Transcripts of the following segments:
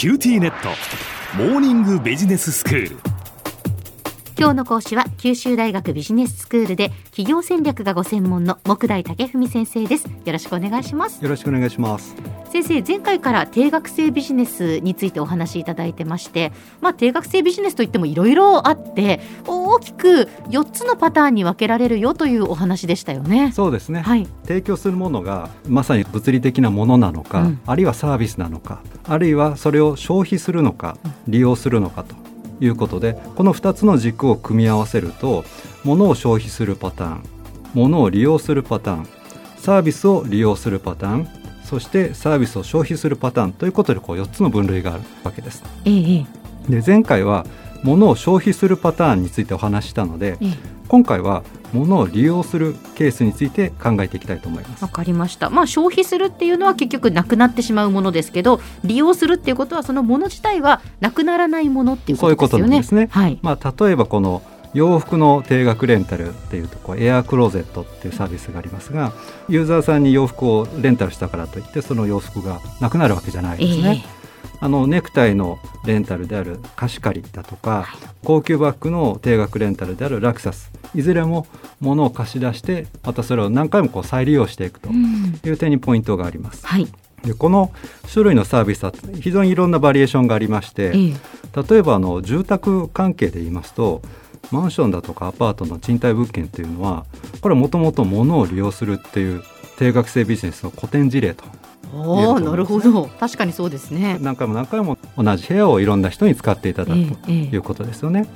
QTnet。モーニングビジネススクール。今日の講師は九州大学ビジネススクールで企業戦略がご専門の目代武史先生です。よろしくお願いします。よろしくお願いします。先生前回から定額制ビジネスについてお話しいただいてましてまあ定額制ビジネスといってもいろいろあって大きく4つのパターンに分けられるよというお話でしたよね。そうですね、はい。提供するものがまさに物理的なものなのか、うん。あるいはサービスなのかあるいはそれを消費するのか利用するのかということでこの2つの軸を組み合わせると物を消費するパターン物を利用するパターンサービスを利用するパターンそしてサービスを消費するパターンということでこう4つの分類があるわけです。えええで前回は物を消費するパターンについてお話ししたのでええ今回は物を利用するケースについて考えていきたいと思いますわ。かりました。まあ消費するっていうのは結局なくなってしまうものですけど、利用するっていうことはそのもの自体はなくならないものっていうそういうことことですよね。なんですね。はい。まあ、例えばこの洋服の定額レンタルっていうとこうエアークローゼットっていうサービスがありますがユーザーさんに洋服をレンタルしたからといってその洋服がなくなるわけじゃないですね。あのネクタイのレンタルである貸し借りだとか、高級バッグの定額レンタルであるラクサスいずれも物を貸し出してまたそれを何回もこう再利用していくとうんいう点にポイントがあります。はい。でこの種類のサービスは非常にいろんなバリエーションがありまして、ええ例えばあの住宅関係で言いますとマンションだとかアパートの賃貸物件というのはこれはもともと物を利用するっていう定額制ビジネスの古典事例とおお、なるほど。確かにそうですね。何回も何回も同じ部屋をいろんな人に使っていただくええといえうことですよね。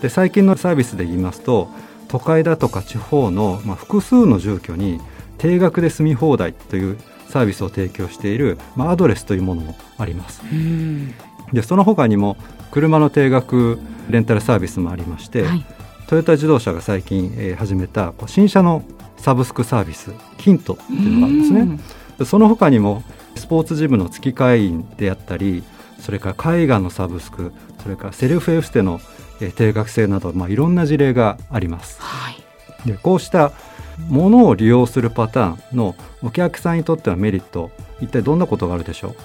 で最近のサービスで言いますと都会だとか地方の、まあ、複数の住居に定額で住み放題というサービスを提供している、まあ、アドレスというものもあります。でその他にも車の定額レンタルサービスもありまして、はい。トヨタ自動車が最近、えー始めた新車のサブスクサービスヒントっていうのがあるんですね。その他にもスポーツジムの月会員であったりそれから絵画のサブスクそれからセルフエステの、えー定額制など、まあ、いろんな事例があります。はい。でこうしたものを利用するパターンのお客さんにとってはメリット一体どんなことがあるでしょう？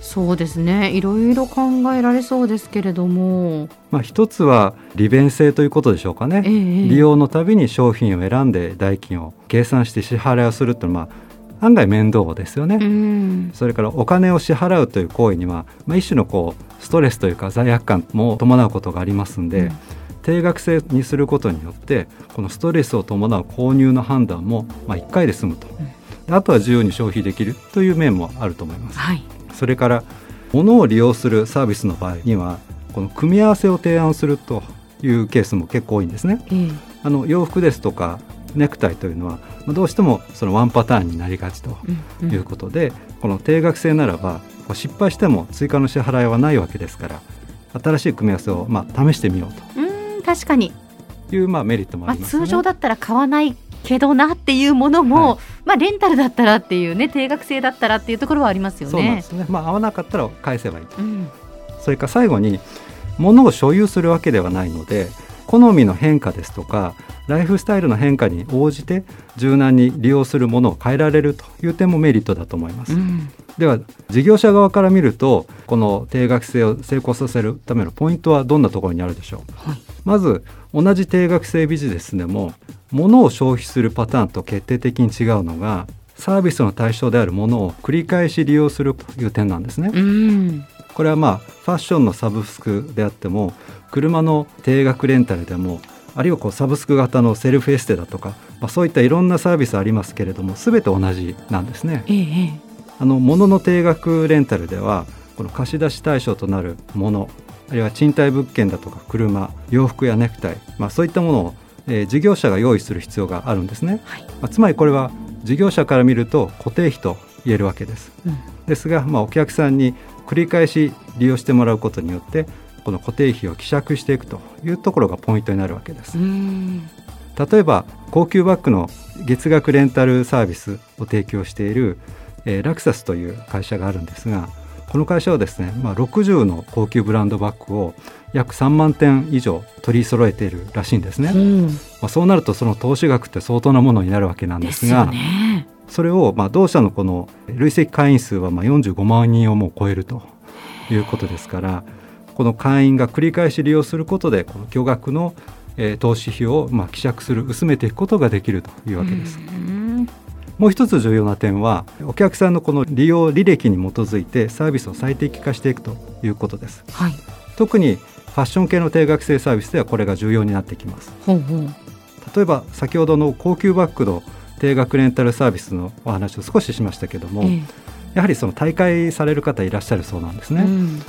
そうですね。いろいろ考えられそうですけれども。まあ、一つは利便性ということでしょうかね。ええ利用のたびに商品を選んで代金を計算して支払いをするというのは、まあ、案外面倒ですよね。うん。それからお金を支払うという行為には、まあ、一種のこうストレスというか罪悪感も伴うことがありますんで、うん定額制にすることによってこのストレスを伴う購入の判断も、まあ、1回で済むと、あとは自由に消費できるという面もあると思います。はい。それから物を利用するサービスの場合にはこの組み合わせを提案するというケースも結構多いんですね。ええあの洋服ですとかネクタイというのはまあどうしてもそのワンパターンになりがちとうんいうことで、この定額制ならば失敗しても追加の支払いはないわけですから新しい組み合わせをまあ試してみよううん、確かに。というまあメリットもまあ、ありますよね。通常だったら買わないけどなっていうものも、はいまあ、レンタルだったらっていうね定額制だったらっていうところはありますよね。そうなんですね。まあ合わなかったら返せばいいと。うんそれから最後に物を所有するわけではないので好みの変化ですとかライフスタイルの変化に応じて柔軟に利用するものを変えられるという点もメリットだと思います。うんでは事業者側から見るとこの定額制を成功させるためのポイントはどんなところにあるでしょう？はいまず同じ定額制ビジネスでも物を消費するパターンと決定的に違うのがサービスの対象であるものを繰り返し利用するという点なんですね。うんこれはまあファッションのサブスクであっても車の定額レンタルでもあるいはこうサブスク型のセルフエステだとか、まあ、そういったいろんなサービスありますけれども全て同じなんですね。えええあの物の定額レンタルではこの貸し出し対象となるものあるいは賃貸物件だとか車洋服やネクタイ、まあ、そういったものを、えー事業者が用意する必要があるんですね、はい。まあ、つまりこれは事業者から見ると固定費と言えるわけです。うん。ですが、まあ、お客さんに繰り返し利用してもらうことによってこの固定費を希釈していくというところがポイントになるわけです。うん。例えば高級バッグの月額レンタルサービスを提供している、えーラクサスという会社があるんですがこの会社はですね、まあ、60の高級ブランドバッグを約3万点以上取り揃えているらしいんですね、うんまあ、そうなるとその投資額って相当なものになるわけなんでですがね。それをまあ同社のこの累積会員数はまあ45万人をもう超えるということですからこの会員が繰り返し利用することでこの巨額の、えー、投資費をまあ希釈する薄めていくことができるというわけです。もう一つ重要な点はお客さんのこの利用履歴に基づいてサービスを最適化していくということです。はい、特にファッション系の定額制サービスではこれが重要になってきます。ほうほう例えば先ほどの高級バッグの定額レンタルサービスのお話を少ししましたけども、えー、やはりその大会される方いらっしゃるそうなんですね。うん、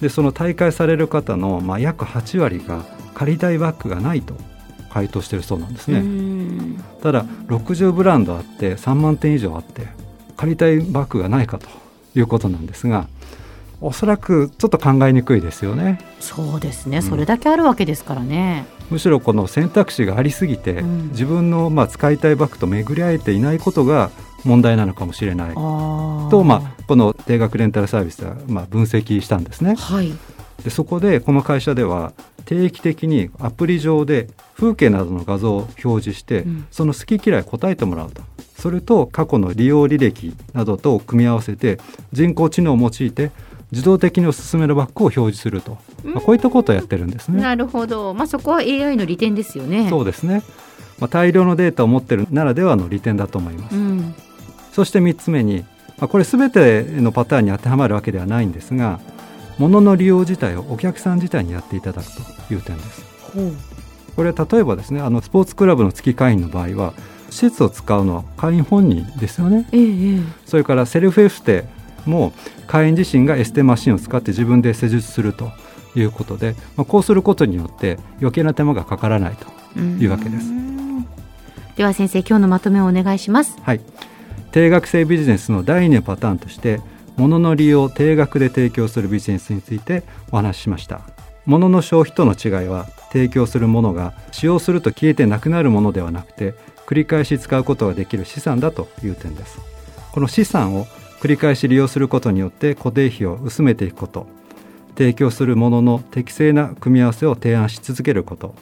でその大会される方のまあ約8割が借りたいバッグがないと回答してるそうなんですねただ60ブランドあって3万点以上あって借りたいバッグがないかということなんですがおそらくちょっと考えにくいですよね。そうですね、うん、それだけあるわけですからね。むしろこの選択肢がありすぎて、うん、自分のまあ使いたいバッグと巡り合えていないことが問題なのかもしれないと、まあ、この定額レンタルサービスはまあ分析したんですね。はい、でそこでこの会社では定期的にアプリ上で風景などの画像を表示して、うん、その好き嫌い答えてもらうとそれと過去の利用履歴などと組み合わせて人工知能を用いて自動的におすすめのバッグを表示すると、まあ、こういったことをやってるんですね。なるほど、まあ、そこは AI の利点ですよね。そうですね、まあ、大量のデータを持ってるならではの利点だと思います。うん、そして3つ目に、まあ、これすべてのパターンに当てはまるわけではないんですが物の利用自体をお客さん自体にやっていただくという点です。これ例えばですねあのスポーツクラブの月会員の場合は施設を使うのは会員本人ですよね、ええ、それからセルフエステも会員自身がエステマシンを使って自分で施術するということで、まあ、こうすることによって余計な手間がかからないというわけです。では先生今日のまとめをお願いします。はい、定額制ビジネスの第2のパターンとして物の利用を定額で提供するビジネスについてお話ししました。物の消費との違いは提供するものが使用すると消えてなくなるものではなくて繰り返し使うことができる資産だという点です。この資産を繰り返し利用することによって固定費を薄めていくこと。提供するものの適正な組み合わせを提案し続けること。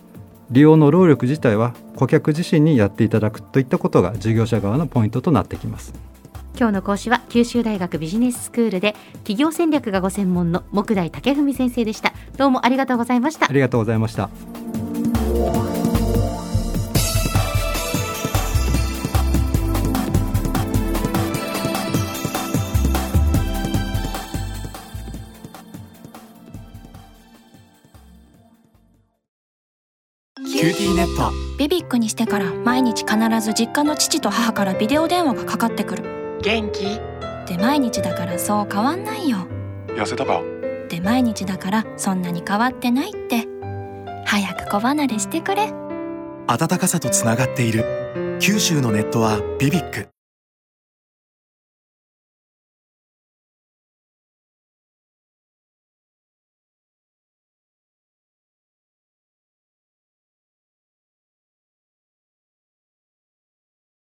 利用の労力自体は顧客自身にやっていただくといったことが事業者側のポイントとなってきます。今日の講師は九州大学ビジネススクールで企業戦略がご専門の木大武文先生でした。どうもありがとうございました。ありがとうございました。QTnet。 BBIQにしてから毎日必ず実家の父と母からビデオ電話がかかってくる元気？って毎日だからそう変わんないよ。痩せたか？って毎日だからそんなに変わってないって。早く子離れしてくれ。暖かさとつながっている。九州のネットは BBIQ